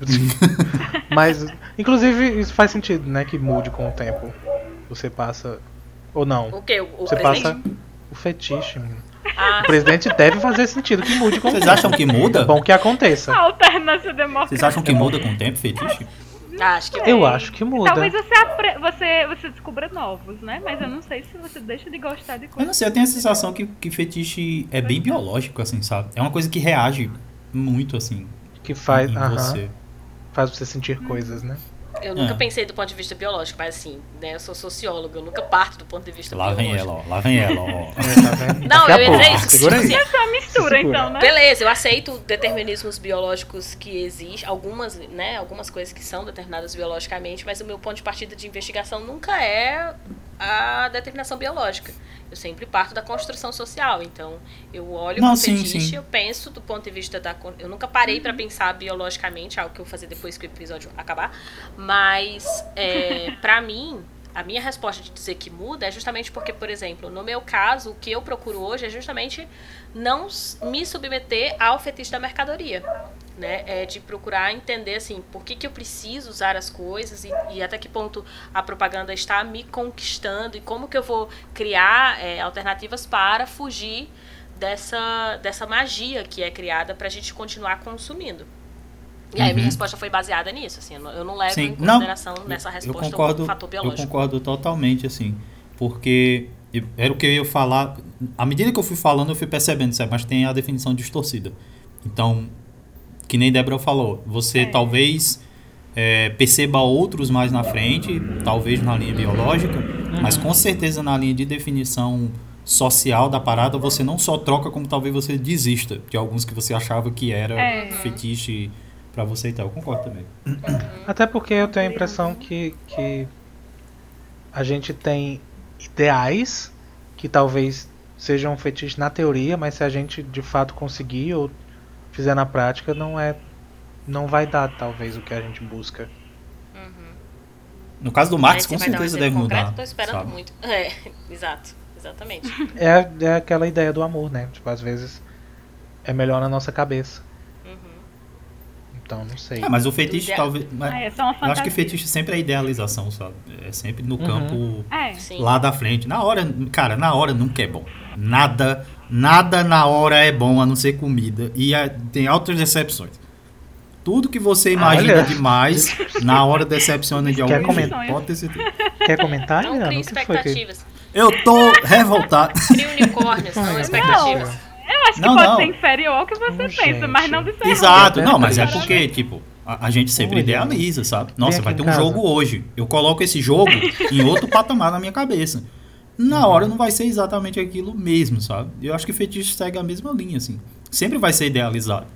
Mas, inclusive, isso faz sentido, né? Que mude com o tempo. Você passa. Ou não. O quê? O, o Você presidente? passa o fetiche, menino. Ah, O presidente deve fazer sentido que mude com o Vocês acham que muda? É bom que aconteça. A alternância democrática. Vocês acham que muda com o tempo, fetiche? acho que Eu acho que muda. Talvez você, apre- você, você descubra novos, né? Mas eu não sei se você deixa de gostar de Eu coisas. não sei, eu tenho a sensação que, que fetiche é bem biológico, assim, sabe? É uma coisa que reage muito, assim, Que faz, em você. faz você sentir coisas, né? Eu nunca É. pensei do ponto de vista biológico, mas assim, né, eu sou socióloga, eu nunca parto do ponto de vista Lá vem biológico. ela, ó. Lá vem ela, ó. É, tá? Não, eu dizer isso. Segura aí. tipo assim, É uma mistura, Segura. então, né? Beleza, eu aceito determinismos biológicos que existem, algumas, né, algumas coisas que são determinadas biologicamente, mas o meu ponto de partida de investigação nunca é a determinação biológica. Eu sempre parto da construção social, então eu olho Não, pro sim, fetiche, sim. eu penso do ponto de vista da eu nunca parei pra pensar biologicamente, algo que eu vou fazer depois que o episódio acabar, mas é, para mim a minha resposta de dizer que muda é justamente porque, por exemplo, no meu caso, o que eu procuro hoje é justamente não me submeter ao fetiche da mercadoria. Né? É de procurar entender assim, por que, que eu preciso usar as coisas e, e até que ponto a propaganda está me conquistando e como que eu vou criar é, alternativas para fugir dessa, dessa magia que é criada para a gente continuar consumindo. E aí, Uhum. minha resposta foi baseada nisso. Assim, eu não- eu não levo Sim, em não, consideração nessa Eu resposta concordo, o fator eu biológico. concordo totalmente, assim, porque eu- era o que eu ia falar. À medida que eu fui falando, eu fui percebendo, sabe? Mas tem a definição distorcida. Então, que nem Débora falou, você É. talvez é, perceba outros mais na frente, talvez na linha biológica, mas com certeza na linha de definição social da parada, você não só troca, como talvez você desista de alguns que você achava que era É. fetiche pra você e tal. Eu concordo também. Até porque eu tenho a impressão que, que a gente tem ideais que talvez sejam um fetiche na teoria, mas se a gente de fato conseguir ou fizer na prática, não é não vai dar talvez o que a gente busca. No caso do você com um certeza deve concreto, mudar. Tô esperando sabe? muito. É, exato. Exatamente. É, é aquela ideia do amor, né? Tipo, às vezes é melhor na nossa cabeça. Uhum. Então, não sei. É, mas o fetiche Ideal. talvez. mas Ah, é só uma eu acho que fetiche sempre é idealização, sabe? É sempre no campo É. Lá da frente. Na hora, cara, na hora nunca é bom. Nada, nada na hora é bom a não ser comida. E é- tem altas decepções. Tudo que você imagina Olha. demais, na hora decepciona de algum Quer jeito. comentar? Pode ter certeza. Quer comentar, Não Leandro? crie O que foi que... expectativas. Eu tô revoltado. Crie unicórnios, não expectativas. Eu acho que Não, pode não. ser inferior ao que você Hum, pensa, gente. mas não de ser Exato, não, mas é porque, tipo, a, a gente sempre Oi, idealiza, sabe? Nossa, aqui vai em ter um casa. jogo hoje. Eu coloco esse jogo em outro patamar na minha cabeça. Na hora não vai ser exatamente aquilo mesmo, sabe? Eu acho que fetiche segue a mesma linha, assim. Sempre vai ser idealizado.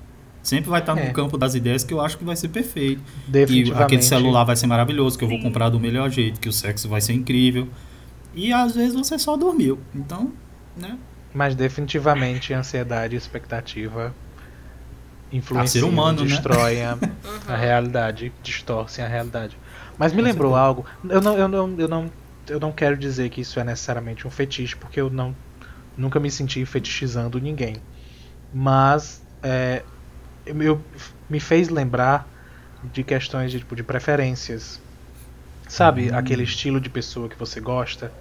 Sempre vai estar É. no campo das ideias que eu acho que vai ser perfeito. Que Definitivamente. aquele celular vai ser maravilhoso, que eu vou Sim. comprar do melhor jeito, que o sexo vai ser incrível. E às vezes você só dormiu. Então, né? Mas definitivamente ansiedade e expectativa influenciam, Ah, ser humano, né? destroem a, a realidade, distorcem a realidade. Mas me lembrou algo. Eu não, eu, não, eu, não, eu não quero dizer que isso é necessariamente um fetiche, porque eu não nunca me senti fetichizando ninguém. Mas é, eu, me fez lembrar de questões de, tipo, de preferências. Sabe, Hum. aquele estilo de pessoa que você gosta,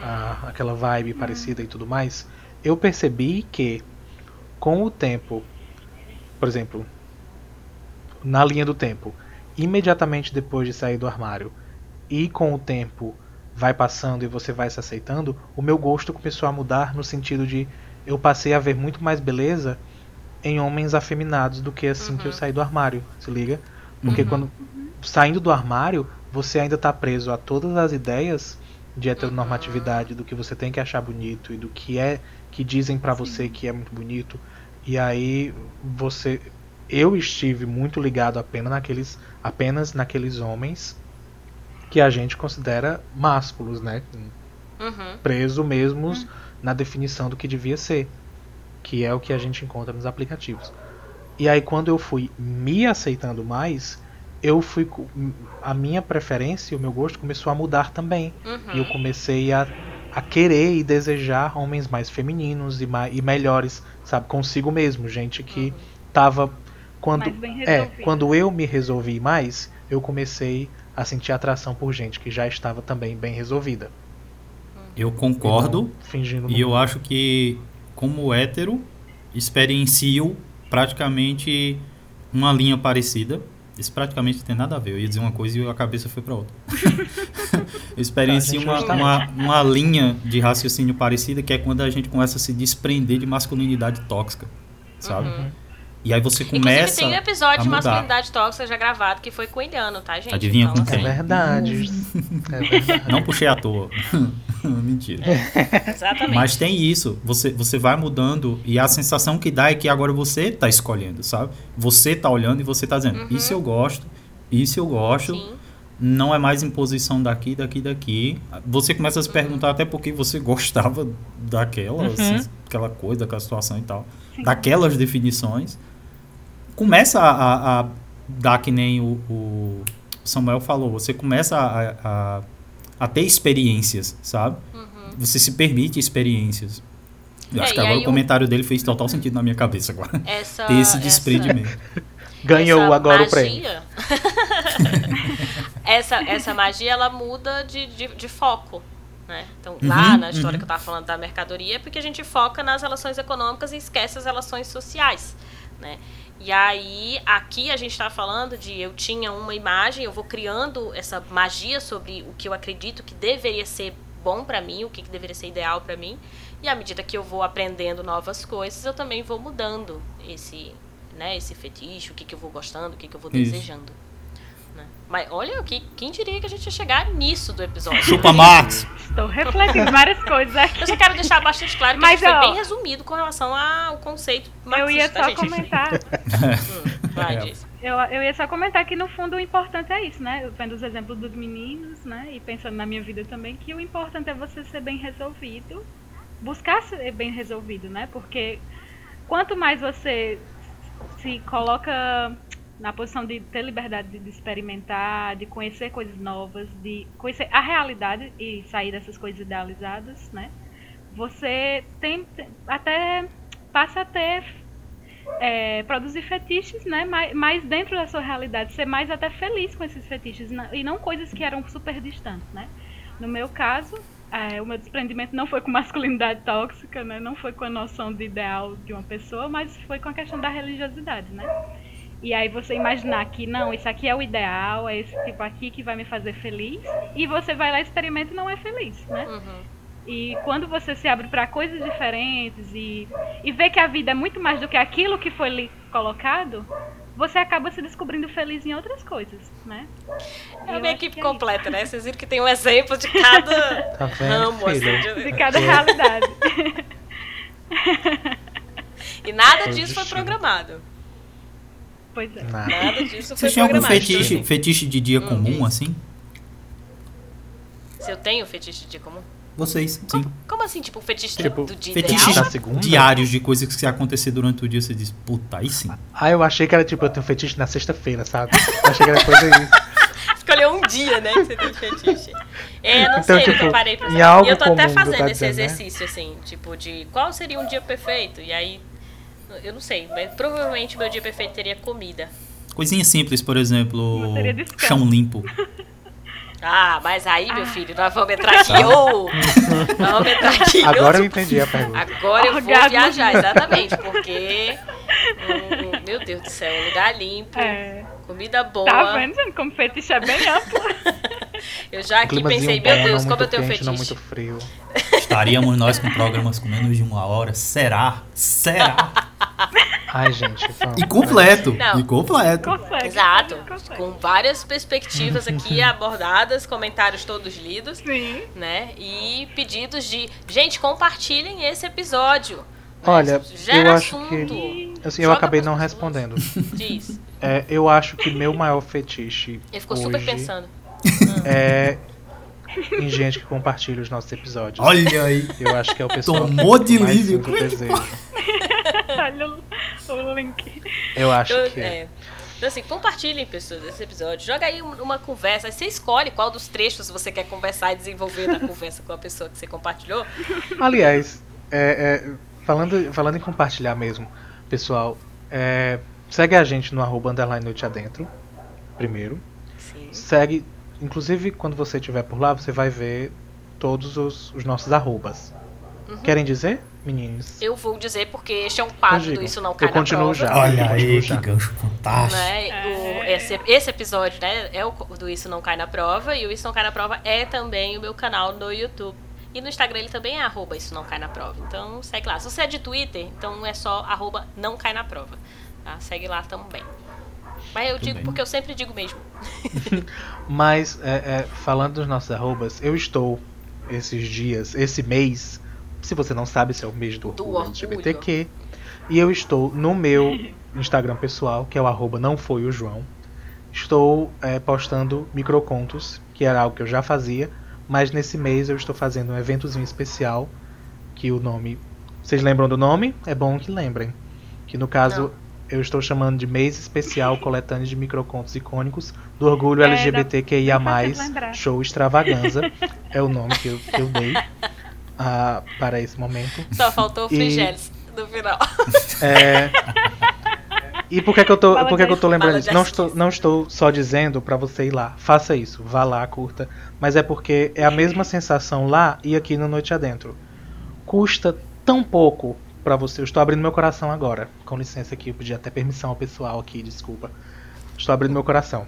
a- aquela vibe parecida e tudo mais. Eu percebi que com o tempo, por exemplo, na linha do tempo, imediatamente depois de sair do armário e com o tempo vai passando e você vai se aceitando, o meu gosto começou a mudar no sentido de eu passei a ver muito mais beleza em homens afeminados do que assim que eu saí do armário, se liga? Porque Uhum. quando saindo do armário, você ainda tá preso a todas as ideias de heteronormatividade do que você tem que achar bonito e do que é que dizem pra você que é muito bonito. E aí você eu estive muito ligado apenas naqueles apenas naqueles homens que a gente considera másculos, né? Uhum. Preso mesmo na definição do que devia ser, que é o que a gente encontra nos aplicativos. E aí quando eu fui me aceitando mais, eu fui a minha preferência, o meu gosto começou a mudar também. Uhum. E eu comecei a, a querer e desejar homens mais femininos e, mai, e melhores, sabe, consigo mesmo, gente que tava quando Mais bem é, quando eu me resolvi mais, eu comecei a sentir atração por gente que já estava também bem resolvida. Eu concordo. Fingindo E eu acho que, como hétero, experienciou praticamente uma linha parecida. Isso praticamente não tem nada a ver. Eu ia dizer uma coisa e a cabeça foi para outra. eu experienciei Tá, uma, uma, uma linha de raciocínio parecida, que é quando a gente começa a se desprender de masculinidade tóxica, sabe? Uhum. E aí você começa. Inclusive, tem um episódio a de mudar. masculinidade tóxica já gravado que foi com o Iliano, tá, gente? Adivinha com É quem? verdade. É verdade. Não puxei à toa. Mentira. Exatamente. Mas tem isso, você, você vai mudando e a sensação que dá é que agora você tá escolhendo, sabe? Você tá olhando e você tá dizendo, isso eu gosto, isso eu gosto, Sim. não é mais imposição daqui, daqui, daqui. Você começa a se perguntar até porque você gostava daquela, assim, aquela coisa, daquela situação e tal, daquelas definições. Começa a, a- a dar que nem o, o Samuel falou, você começa a, a, a ter experiências, sabe? Você se permite experiências. Eu É, acho que agora o o- comentário dele fez total sentido na minha cabeça agora. Essa, Ter esse essa- desprendimento. Ganhou essa agora o magia- prêmio. essa, essa magia, ela muda de, de, de foco. Né? Então, lá Uhum, na história uhum. que eu tava falando da mercadoria, é porque a gente foca nas relações econômicas e esquece as relações sociais. Né? E aí, aqui a gente está falando de eu tinha uma imagem, eu vou criando essa magia sobre o que eu acredito que deveria ser bom para mim, o que, que deveria ser ideal para mim. E à medida que eu vou aprendendo novas coisas, eu também vou mudando esse, né, esse fetiche, o que, que eu vou gostando, o que, que eu vou Isso. desejando. Mas olha, que, quem diria que a gente ia chegar nisso do episódio? Chupa Max! Estou refletindo várias coisas aqui. Eu só quero deixar bastante claro que Mas, ó, foi bem resumido com relação ao conceito Eu ia marxista, só gente? comentar. Hum, vai, É. Eu, eu ia só comentar que no fundo o importante é isso, né? Eu vendo os exemplos dos meninos, né? E pensando na minha vida também, que o importante é você ser bem resolvido, buscar ser bem resolvido, né? Porque quanto mais você se coloca na posição de ter liberdade de, experimentar, de conhecer coisas novas, de conhecer a realidade e sair dessas coisas idealizadas, né? Você tem até passa a ter é, produzir fetiches, né? Mas, mas dentro da sua realidade, ser mais até feliz com esses fetiches e não coisas que eram super distantes, né? No meu caso, é, o meu desprendimento não foi com masculinidade tóxica, né? Não foi com a noção de ideal de uma pessoa, mas foi com a questão da religiosidade, né? E aí você imaginar que não, isso aqui é o ideal, é esse tipo aqui que vai me fazer feliz, e você vai lá e experimenta e não é feliz, né? Uhum. E quando você se abre para coisas diferentes e, e vê que a vida é muito mais do que aquilo que foi lhe colocado, você acaba se descobrindo feliz em outras coisas, né? E É eu a minha acho equipe é completa, né? Vocês viram que tem um exemplo de cada Tá vendo, ramo, assim. de- De cada realidade. E nada disso foi programado. Pois é. Nada. Nada disso foi Vocês tinham algum fetiche, Então, fetiche de dia Hum, comum, isso. assim? Se eu tenho fetiche de dia comum? Vocês, sim. Como assim, tipo, fetiche Tipo, do dia Fetiches diários de coisas que se acontecer durante o dia, você diz, puta, aí sim. Ah, eu achei que era tipo, eu tenho fetiche na sexta-feira, sabe? Eu achei que era coisa isso. Escolheu um dia, né, que você tem fetiche. É, não Então, sei, tipo, nunca parei pra algo E eu tô até fazendo tá esse dizendo, né? exercício, assim, tipo, de qual seria um dia perfeito? E aí, eu não sei, mas provavelmente meu dia perfeito teria comida. Coisinha simples, por exemplo, chão limpo. Ah, mas aí, meu Ah. filho, nós vamos entrar aqui, ô! Nós vamos entrar aqui. Agora eu entendi a pergunta. Agora eu vou viajar, exatamente, porque. hum, meu Deus do céu, lugar limpo, É, comida boa. tá vendo, gente? Como fetiche é bem amplo. Eu já aqui pensei, bom, meu Deus, como eu tenho quente, não fetiche. muito frio. Estaríamos nós com programas com menos de uma hora? Será? Será? Ai, gente. E completo. Não. E completo. Consegue. Exato, Consegue. com várias perspectivas aqui abordadas, comentários todos lidos, Sim. né? E pedidos de, gente, compartilhem esse episódio. Olha, Gera eu acho assunto. que. Assim, eu Joga acabei não respondendo. Diz. É, eu acho que meu maior fetiche Ele ficou hoje super pensando. é em gente que compartilha os nossos episódios. Olha aí. Eu acho que é o pessoal Tomou que de livre. Olha o, link. Eu acho Eu- que é. é. Então, assim, compartilhem, pessoas, esse episódio. Joga aí um- uma conversa. Aí você escolhe qual dos trechos você quer conversar e desenvolver na conversa com a pessoa que você compartilhou. Aliás, é, é, falando, falando em compartilhar mesmo, pessoal, é, segue a gente no arroba underline noite adentro, primeiro. Sim. Segue, inclusive quando você estiver por lá, você vai ver todos os, os nossos arrobas. Querem dizer, meninos? Eu vou dizer porque este é um quadro do. Isso Não Cai Eu continuo na já. Prova. Olha aí, que puxar. gancho fantástico. Né? O- esse, esse episódio né, é o do Isso Não Cai na Prova. E o Isso Não Cai na Prova é também o meu canal no YouTube. E no Instagram ele também é arroba Isso Não Cai na Prova. Então segue lá. Se você é de Twitter, então é só arroba Não Cai na Prova. Tá? Segue lá também. Mas eu digo bem. porque eu sempre digo mesmo. Mas, é, é, falando dos nossos arrobas, eu estou esses dias, esse mês, se você não sabe, esse é o mês do Do. LGBTQ, e eu estou no meu Instagram pessoal, que é o arroba não foi o João, estou é, postando microcontos, que era algo que eu já fazia, mas nesse mês eu estou fazendo um eventozinho especial, que o nome... Vocês lembram do nome? É bom que lembrem. Que no caso... Não. Eu estou chamando de mês especial coletânea de microcontos icônicos do orgulho É, LGBTQIA+, show extravaganza, é o nome que eu, que eu dei ah, para esse momento. Só faltou o E- Frigeles no final. É, E por que, que eu tô, por que, que eu tô lembrando disso? Não estou, não estou só dizendo pra você ir lá. Faça isso, vá lá, curta. Mas é porque é a mesma sensação lá e aqui no Noite Adentro. Custa tão pouco pra você. Eu estou abrindo meu coração agora. Com licença aqui, eu pedi até permissão ao pessoal aqui, desculpa. Estou abrindo meu coração.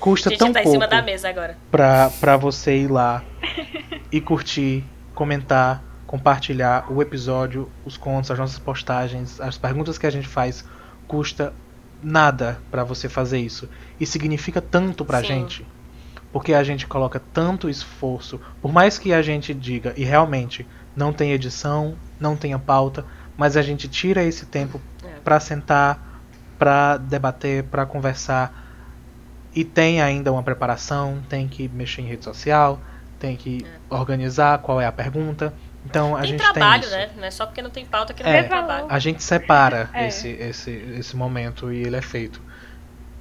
Custa tão tá em pouco cima da mesa agora. pra, pra você ir lá e curtir, comentar, compartilhar o episódio, os contos, as nossas postagens, as perguntas que a gente faz. Custa nada pra você fazer isso. E significa tanto pra Sim. gente. Porque a gente coloca tanto esforço. Por mais que a gente diga, e realmente não tem edição, não tenha pauta, mas a gente tira esse tempo É. pra sentar, pra debater, pra conversar. E tem ainda uma preparação, tem que mexer em rede social, tem que organizar qual é a pergunta. Então a tem gente trabalho, tem isso. né? Não é só porque não tem pauta que não É. tem trabalho. A gente separa É. esse, esse, esse momento e ele é feito.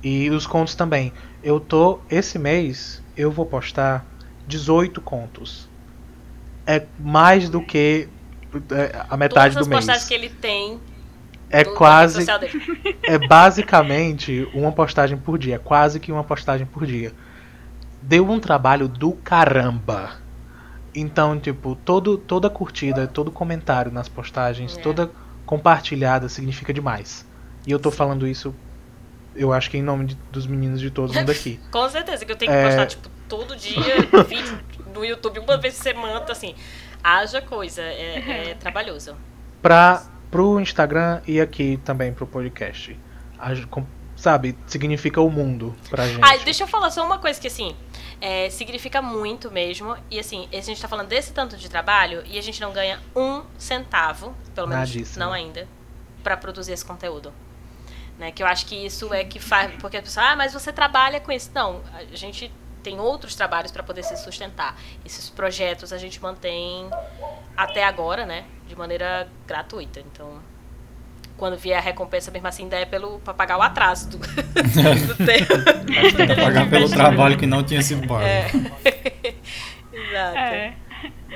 E os contos também. Eu tô. Esse mês eu vou postar 18 contos. É mais do que é, a metade Todas as do mês. postagens que ele tem É quase. rede social dele. É basicamente uma postagem por dia. Quase que uma postagem por dia. Deu um trabalho do caramba. Então, tipo, todo, toda curtida, todo comentário nas postagens, É. toda compartilhada significa demais. E eu tô falando isso, eu acho que em nome de- dos meninos de todo mundo aqui. Com certeza, que eu tenho que É. postar, tipo, todo dia vídeo no YouTube, uma vez por semana, assim. Haja coisa, é, é trabalhoso. Pra, pro Instagram e aqui também pro podcast. A gen- com- sabe, significa o mundo pra gente. Ai, deixa eu falar só uma coisa que, assim, é, significa muito mesmo. E, assim, a gente tá falando desse tanto de trabalho e a gente não ganha um centavo, pelo menos Nadíssimo. não ainda, pra produzir esse conteúdo. Né? Que eu acho que isso é que faz. Porque a pessoa, ah, mas você trabalha com isso. Não, a gente tem outros trabalhos para poder se sustentar. Esses projetos a gente mantém até agora, né? De maneira gratuita. Então, quando vier a recompensa, mesmo assim, ainda é pelo, pra pagar o atraso do, do tempo. Tem que pagar pelo trabalho que não tinha sido pago. É. Exato. É.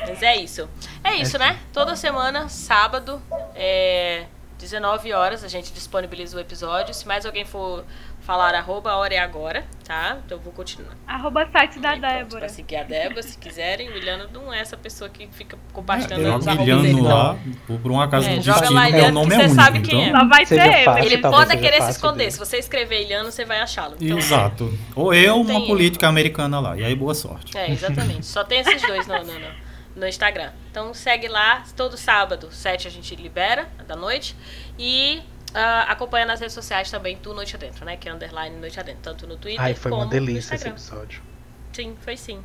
Mas é isso. É isso, né? Toda semana, sábado, é, 19 horas, a gente disponibiliza o episódio. Se mais alguém for falar, arroba, a hora é agora, tá? Então eu vou continuar. Arroba site da Aí, pronto, Débora. Pra seguir a Débora, se quiserem. O Miliano não é essa pessoa que fica É, compartilhando os Joga arrobas dele. Miliano não. lá, por, por um acaso É, do joga destino, lá, meu Eliano, nome é você único. sabe quem então... Só vai ser eu. fácil. Ele pode querer se esconder. dele. Se você escrever Iliano, você vai achá-lo. Então, Exato. Ou eu, Não uma política americana lá. E aí, boa sorte. É, exatamente. Só tem esses dois no, no, no, no Instagram. Então segue lá, todo sábado, 7 a gente libera, da noite. E ah, acompanha nas redes sociais também, tu Noite Adentro, né? Que é underline Noite Adentro, tanto no Twitter Ai, foi como uma delícia esse Instagram. episódio. Sim, foi sim.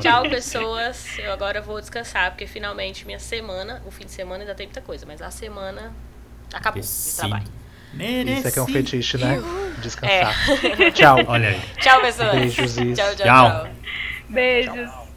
Tchau, delícia. pessoas. Eu agora vou descansar, porque finalmente minha semana, o fim de semana ainda tem muita coisa, mas a semana acabou de trabalho. Merecido. Isso aqui é um fetiche, né? É. Descansar. Tchau. Olha aí. Tchau, pessoas. Beijos Tchau, tchau, Tchau. tchau. Beijos.